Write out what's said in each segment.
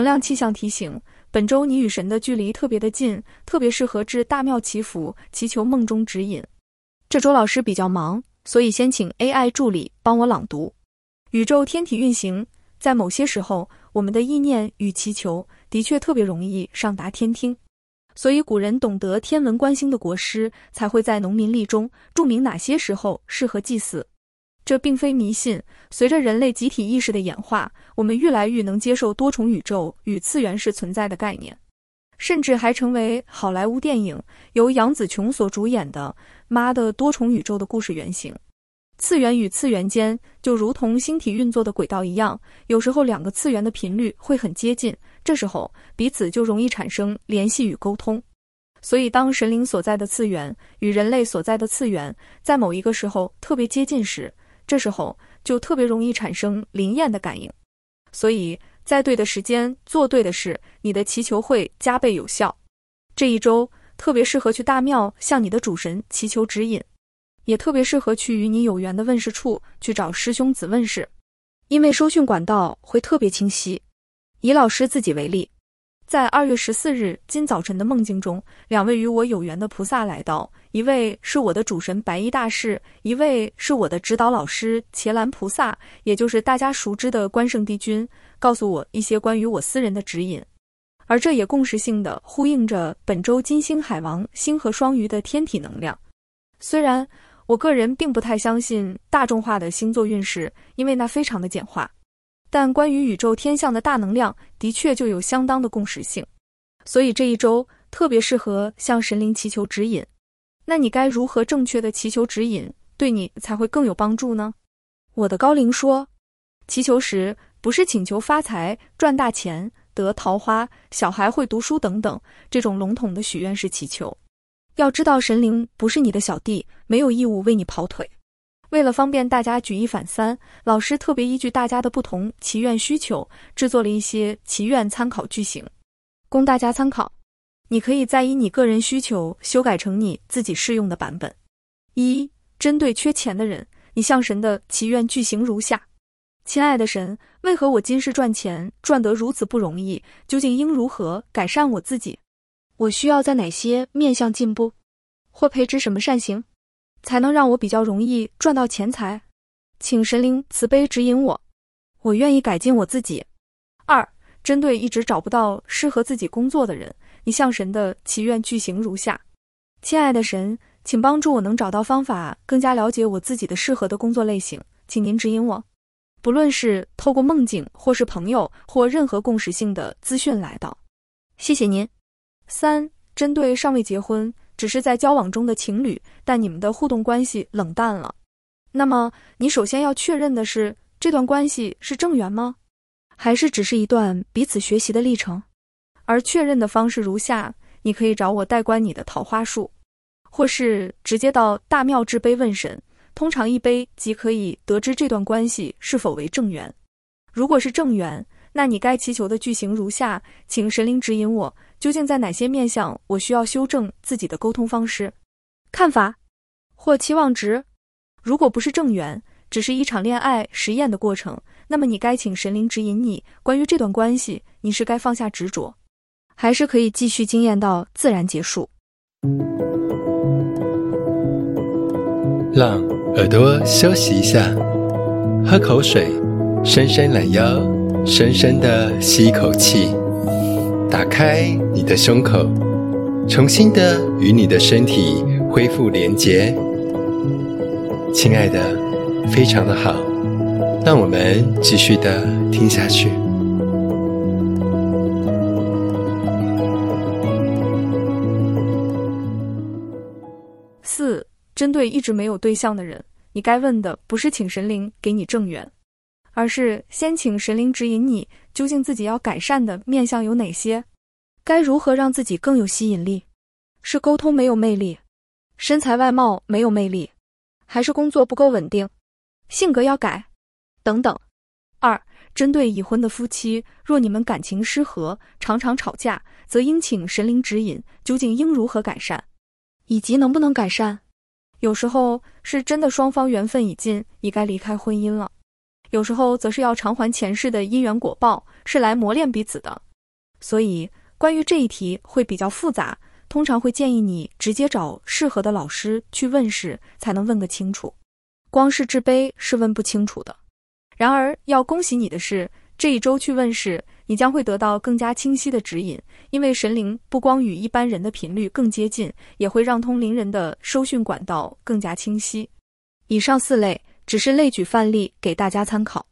能量气象提醒：本周你与神的距离特别的近，特别适合至大庙祈福，祈求梦中指引。这周老师比较忙，所以先请 AI 助理帮我朗读。宇宙天体运行，在某些时候，我们的意念与祈求的确特别容易上达天听。所以古人懂得天文观星的国师，才会在农民历中注明哪些时候适合祭祀。这并非迷信。随着人类集体意识的演化，我们越来越能接受多重宇宙与次元是存在的概念，甚至还成为好莱坞电影由杨紫琼所主演的《妈的多重宇宙》的故事原型。次元与次元间就如同星体运作的轨道一样，有时候两个次元的频率会很接近，这时候彼此就容易产生联系与沟通。所以，当神灵所在的次元与人类所在的次元在某一个时候特别接近时，这时候就特别容易产生灵验的感应。所以在对的时间做对的事，你的祈求会加倍有效。这一周特别适合去大庙向你的主神祈求指引。也特别适合去与你有缘的问事处去找师兄子问事，因为收讯管道会特别清晰。以老师自己为例，在二月十四日今早晨的梦境中，两位与我有缘的菩萨来到，一位是我的主神白衣大士，一位是我的指导老师伽蓝菩萨，也就是大家熟知的关圣帝君，告诉我一些关于我私人的指引，而这也共识性的呼应着本周金星海王星和双鱼的天体能量，虽然。我个人并不太相信大众化的星座运势，因为那非常的简化。但关于宇宙天象的大能量，的确就有相当的共识性。所以这一周特别适合向神灵祈求指引。那你该如何正确的祈求指引，对你才会更有帮助呢？我的高龄说，祈求时不是请求发财、赚大钱、得桃花、小孩会读书等等这种笼统的许愿式祈求。要知道，神灵不是你的小弟，没有义务为你跑腿。为了方便大家举一反三，老师特别依据大家的不同祈愿需求，制作了一些祈愿参考句型，供大家参考。你可以再以你个人需求修改成你自己适用的版本。一、针对缺钱的人，你向神的祈愿句型如下：亲爱的神，为何我今世赚钱赚得如此不容易？究竟应如何改善我自己？我需要在哪些面向进步，或培植什么善行，才能让我比较容易赚到钱财？请神灵慈悲指引我，我愿意改进我自己。二、针对一直找不到适合自己工作的人，你向神的祈愿句型如下：亲爱的神，请帮助我能找到方法，更加了解我自己的适合的工作类型，请您指引我。不论是透过梦境，或是朋友，或任何共识性的资讯来到，谢谢您。三、针对尚未结婚、只是在交往中的情侣，但你们的互动关系冷淡了，那么你首先要确认的是，这段关系是正缘吗？还是只是一段彼此学习的历程？而确认的方式如下：你可以找我代观你的桃花树，或是直接到大庙置碑问神，通常一碑即可以得知这段关系是否为正缘。如果是正缘，那你该祈求的句型如下，请神灵指引我。究竟在哪些面向我需要修正自己的沟通方式、看法或期望值？如果不是正缘，只是一场恋爱实验的过程，那么你该请神灵指引你。关于这段关系，你是该放下执着，还是可以继续惊艳到自然结束？让耳朵休息一下，喝口水，伸伸懒腰，深深的吸一口气。打开你的胸口，重新的与你的身体恢复连结。亲爱的，非常的好，让我们继续的听下去。四，针对一直没有对象的人，你该问的不是请神灵给你正缘，而是先请神灵指引你。究竟自己要改善的面相有哪些？该如何让自己更有吸引力？是沟通没有魅力，身材外貌没有魅力，还是工作不够稳定，性格要改？等等。二、针对已婚的夫妻，若你们感情失和，常常吵架，则应请神灵指引，究竟应如何改善，以及能不能改善？有时候是真的双方缘分已尽，已该离开婚姻了。有时候则是要偿还前世的因缘果报，是来磨练彼此的。所以关于这一题会比较复杂，通常会建议你直接找适合的老师去问事，才能问个清楚。光是自卑是问不清楚的。然而要恭喜你的是，这一周去问事，你将会得到更加清晰的指引，因为神灵不光与一般人的频率更接近，也会让通灵人的收讯管道更加清晰。以上四类只是类举范例，给大家参考。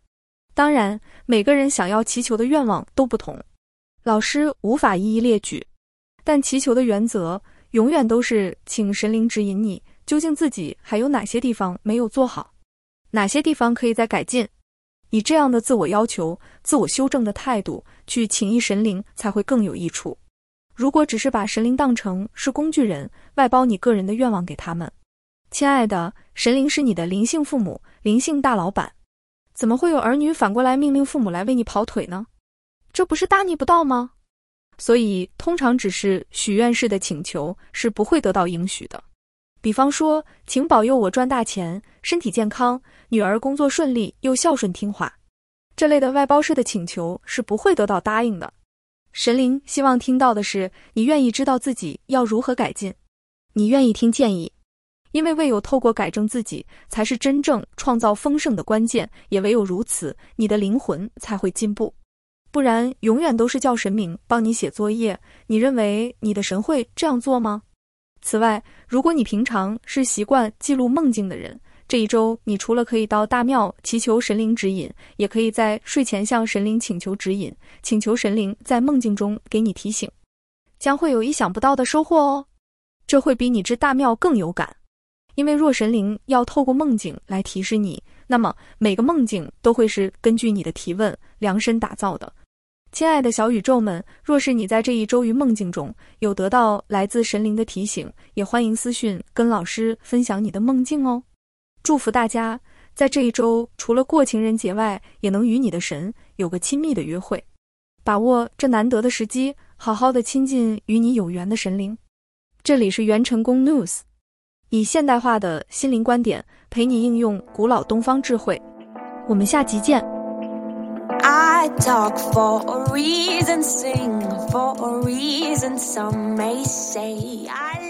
当然，每个人想要祈求的愿望都不同，老师无法一一列举。但祈求的原则永远都是，请神灵指引你，究竟自己还有哪些地方没有做好，哪些地方可以再改进。以这样的自我要求、自我修正的态度去请益神灵，才会更有益处。如果只是把神灵当成是工具人，外包你个人的愿望给他们，亲爱的，神灵是你的灵性父母、灵性大老板。怎么会有儿女反过来命令父母来为你跑腿呢？这不是大逆不道吗？所以，通常只是许愿式的请求是不会得到应许的。比方说，请保佑我赚大钱、身体健康、女儿工作顺利又孝顺听话，这类的外包式的请求是不会得到答应的。神灵希望听到的是你愿意知道自己要如何改进，你愿意听建议。因为唯有透过改正自己，才是真正创造丰盛的关键。也唯有如此，你的灵魂才会进步。不然，永远都是叫神明帮你写作业。你认为你的神会这样做吗？此外，如果你平常是习惯记录梦境的人，这一周你除了可以到大庙祈求神灵指引，也可以在睡前向神灵请求指引，请求神灵在梦境中给你提醒，将会有意想不到的收获哦。这会比你至大庙更有感。因为若神灵要透过梦境来提示你，那么每个梦境都会是根据你的提问量身打造的。亲爱的小宇宙们，若是你在这一周于梦境中有得到来自神灵的提醒，也欢迎私讯跟老师分享你的梦境哦。祝福大家在这一周除了过情人节外，也能与你的神有个亲密的约会，把握这难得的时机，好好的亲近与你有缘的神灵。这里是元成功 news。以现代化的心灵观点陪你应用古老东方智慧，我们下集见。I talk for a reason, sing for a reason. Some may say I.